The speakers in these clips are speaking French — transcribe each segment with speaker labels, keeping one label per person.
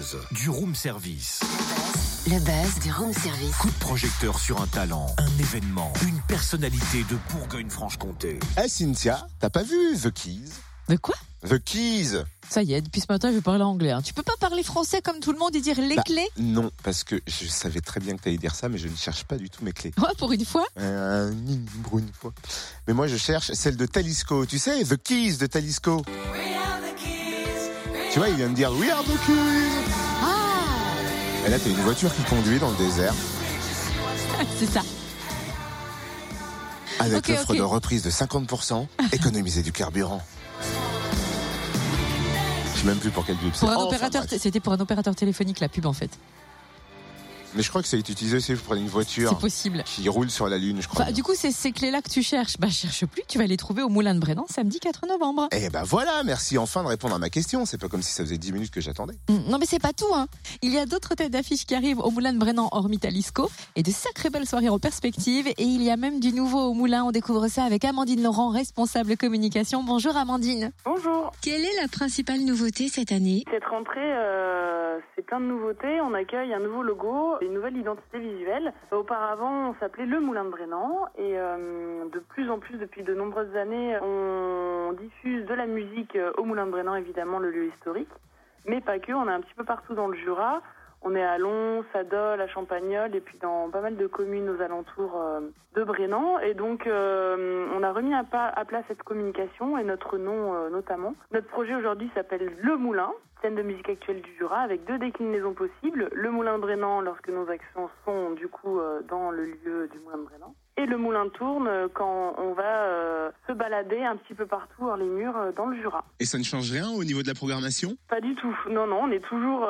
Speaker 1: buzz du room service.
Speaker 2: Le buzz du room service.
Speaker 1: Coup de projecteur sur un talent, un événement, une personnalité de Bourgogne-Franche-Comté.
Speaker 3: Eh Cynthia, t'as pas vu The Keys?
Speaker 4: De quoi?
Speaker 3: The Keys
Speaker 4: Ça y est, depuis ce matin, je vais parler anglais. hein. Tu peux pas parler français comme tout le monde et dire les
Speaker 3: Bah,
Speaker 4: clés?
Speaker 3: Non, parce que je savais très bien que t'allais dire ça, mais je ne cherche pas du tout mes clés.
Speaker 4: Ouais, pour une fois.
Speaker 3: Euh, pour une fois. Mais moi, je cherche celle de Talisco. Tu sais, The Keys de Talisco? Tu vois, il vient me dire We are the.
Speaker 4: Ah
Speaker 3: Et là, t'as une voiture qui conduit dans le désert
Speaker 4: C'est ça.
Speaker 3: avec l'offre de reprise de 50%, économiser du carburant. Je sais même plus pour quel pub c'est. Enfin, bref.
Speaker 4: c'était pour un opérateur téléphonique la pub en fait.
Speaker 3: Mais je crois que ça a été utilisé aussi pour une
Speaker 4: C'est
Speaker 3: voiture
Speaker 4: possible.
Speaker 3: qui roule sur la Lune, je crois.
Speaker 4: Enfin, du coup, c'est ces clés-là que tu cherches. Bah, cherche plus. Tu vas les trouver au Moulin de Brennan samedi 4 novembre.
Speaker 3: Eh ben voilà, merci enfin de répondre à ma question. C'est pas comme si ça faisait 10 minutes que j'attendais.
Speaker 4: Mm, Non, mais c'est pas tout. Hein. Il y a d'autres têtes d'affiche qui arrivent au Moulin de Brennan, hormis Talisco, et de sacrées belles soirées en perspective. Et il y a même du nouveau au Moulin. On découvre ça avec Amandine Laurent, responsable communication. Bonjour Amandine.
Speaker 5: Bonjour.
Speaker 2: Quelle est la principale nouveauté cette année?
Speaker 5: Cette rentrée, euh, c'est plein de nouveautés. On accueille un nouveau logo, une nouvelle identité visuelle. Auparavant, on s'appelait Le Moulin de Brennan. Et euh, de plus en plus, depuis de nombreuses années, on diffuse de la musique euh, au Moulin de Brennan, évidemment, le lieu historique. Mais pas que, on est un petit peu partout dans le Jura. On est à Lons, à Dole, à Champagnol et puis dans pas mal de communes aux alentours euh, de Brennan. Et donc, euh, on a remis à, plat cette communication et notre nom euh, notamment. Notre projet aujourd'hui s'appelle Le Moulin, scène de musique actuelle du Jura, avec deux déclinaisons possibles. Le Moulin de Brennan lorsque nos actions sont du coup euh, dans le lieu du Moulin de Brennan. Et le Moulin tourne quand on va se balader un petit peu partout hors les murs dans le Jura.
Speaker 6: Et ça ne change rien au niveau de la programmation?
Speaker 5: Pas du tout. Non, non, on est toujours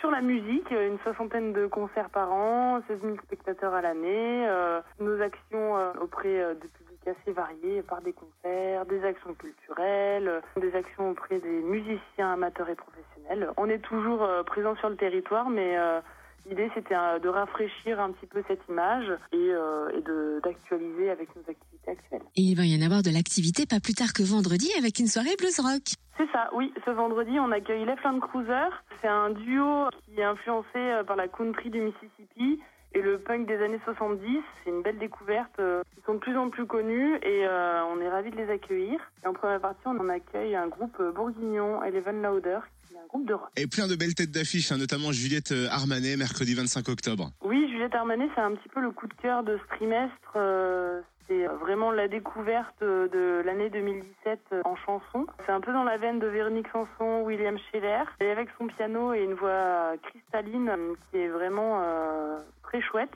Speaker 5: sur la musique. Une soixantaine de concerts par an, 16 000 spectateurs à l'année. euh, nos actions euh, auprès euh, de publics assez variés par des concerts, des actions culturelles, euh, des actions auprès des musiciens amateurs et professionnels. On est toujours euh, présent sur le territoire, mais euh, l'idée c'était euh, de rafraîchir un petit peu cette image et, euh, et d'actualiser avec nos activités actuelles.
Speaker 2: Et il va y en avoir de l'activité pas plus tard que vendredi avec une soirée blues rock.
Speaker 5: C'est ça, oui. Ce vendredi, on accueille Left Cruiser. C'est un duo qui est influencé euh, par la country du Mississippi et le punk des années 70. C'est une belle découverte. euh, Ils sont de plus en plus connus et euh, on est ravis de les accueillir. Et en première partie, on en accueille un groupe bourguignon, Eleven Lauder, qui est un groupe de rock.
Speaker 6: Et plein de belles têtes d'affiche, hein, notamment Juliette euh, Armanet, mercredi 25 octobre.
Speaker 5: Oui, Juliette Armanet, c'est un petit peu le coup de cœur de ce trimestre. Euh, C'est vraiment la découverte euh, de l'année 2017 euh, en chanson. C'est un peu dans la veine de Véronique Sanson, William Scheller, et avec son piano et une voix cristalline euh, qui est vraiment euh, très chouette.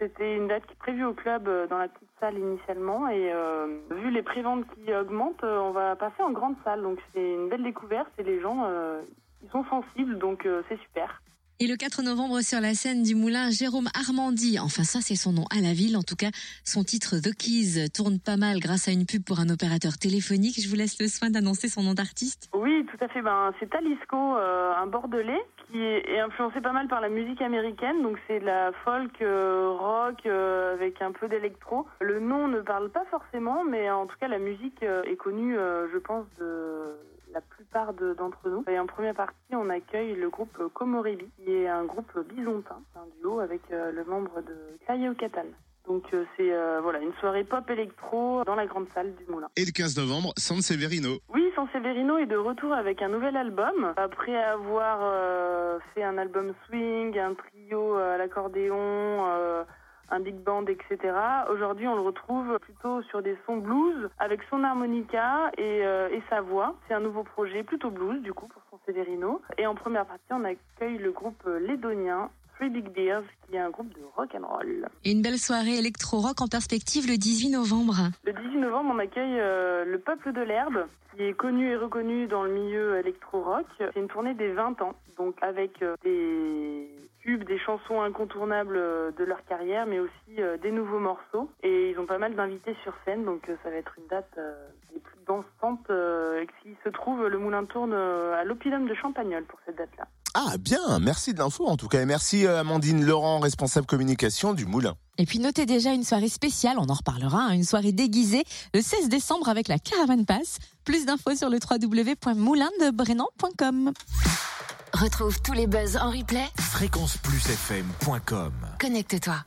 Speaker 5: C'était une date qui est prévue au club euh, dans la petite salle initialement et euh, vu les préventes qui augmentent, euh, on va passer en grande salle. Donc c'est une belle découverte et les gens euh, ils sont sensibles donc c'est super.
Speaker 2: Et le 4 novembre sur la scène du Moulin, Jérôme Armandy, enfin ça c'est son nom à la ville, en tout cas son titre The Keys tourne pas mal grâce à une pub pour un opérateur téléphonique. Je vous laisse le soin d'annoncer son nom d'artiste.
Speaker 5: Oui, tout à fait. Ben, c'est Talisco, euh, un bordelais, qui est, influencé pas mal par la musique américaine. Donc c'est de la folk, euh, rock, euh, avec un peu d'électro. Le nom ne parle pas forcément, mais en tout cas la musique est connue, je pense, de la plupart de- d'entre nous. Et en première partie, on accueille le groupe Komoribi, qui est un groupe bisontin, un duo avec euh, le membre de Clayo Catan. Donc euh, c'est euh, voilà une soirée pop électro dans la grande salle du Moulin.
Speaker 6: Et le 15 novembre, San Severino.
Speaker 5: Oui, San Severino est de retour avec un nouvel album. Après avoir euh, fait un album swing, un trio à l'accordéon, euh, un big band, etc. Aujourd'hui, on le retrouve plutôt sur des sons blues avec son harmonica et, euh, et sa voix. C'est un nouveau projet plutôt blues du coup pour San Severino. Et en première partie, on accueille le groupe Lédonien. Three Big Beers, qui est un groupe de rock and roll.
Speaker 2: Et une belle soirée électro-rock en perspective le 18 novembre.
Speaker 5: Le 18 novembre, on accueille euh, le Peuple de l'Herbe, qui est connu et reconnu dans le milieu électro-rock. C'est une tournée des 20 ans, donc avec euh, des tubes, des chansons incontournables euh, de leur carrière, mais aussi euh, des nouveaux morceaux. Et ils ont pas mal d'invités sur scène, donc euh, ça va être une date euh, des plus dansantes euh, qui se trouve le Moulin tourne euh, à l'Opidum de Champagnol pour cette date-là.
Speaker 3: Ah bien, merci de l'info en tout cas. Et merci euh, Amandine Laurent, responsable communication du Moulin.
Speaker 4: Et puis notez déjà une soirée spéciale, on en reparlera, hein, une soirée déguisée le 16 décembre avec la Caravane Pass. Plus d'infos sur le www.moulindebrennan.com.
Speaker 7: Retrouve tous les buzz en replay.
Speaker 1: Fréquenceplusfm.com
Speaker 7: Connecte-toi.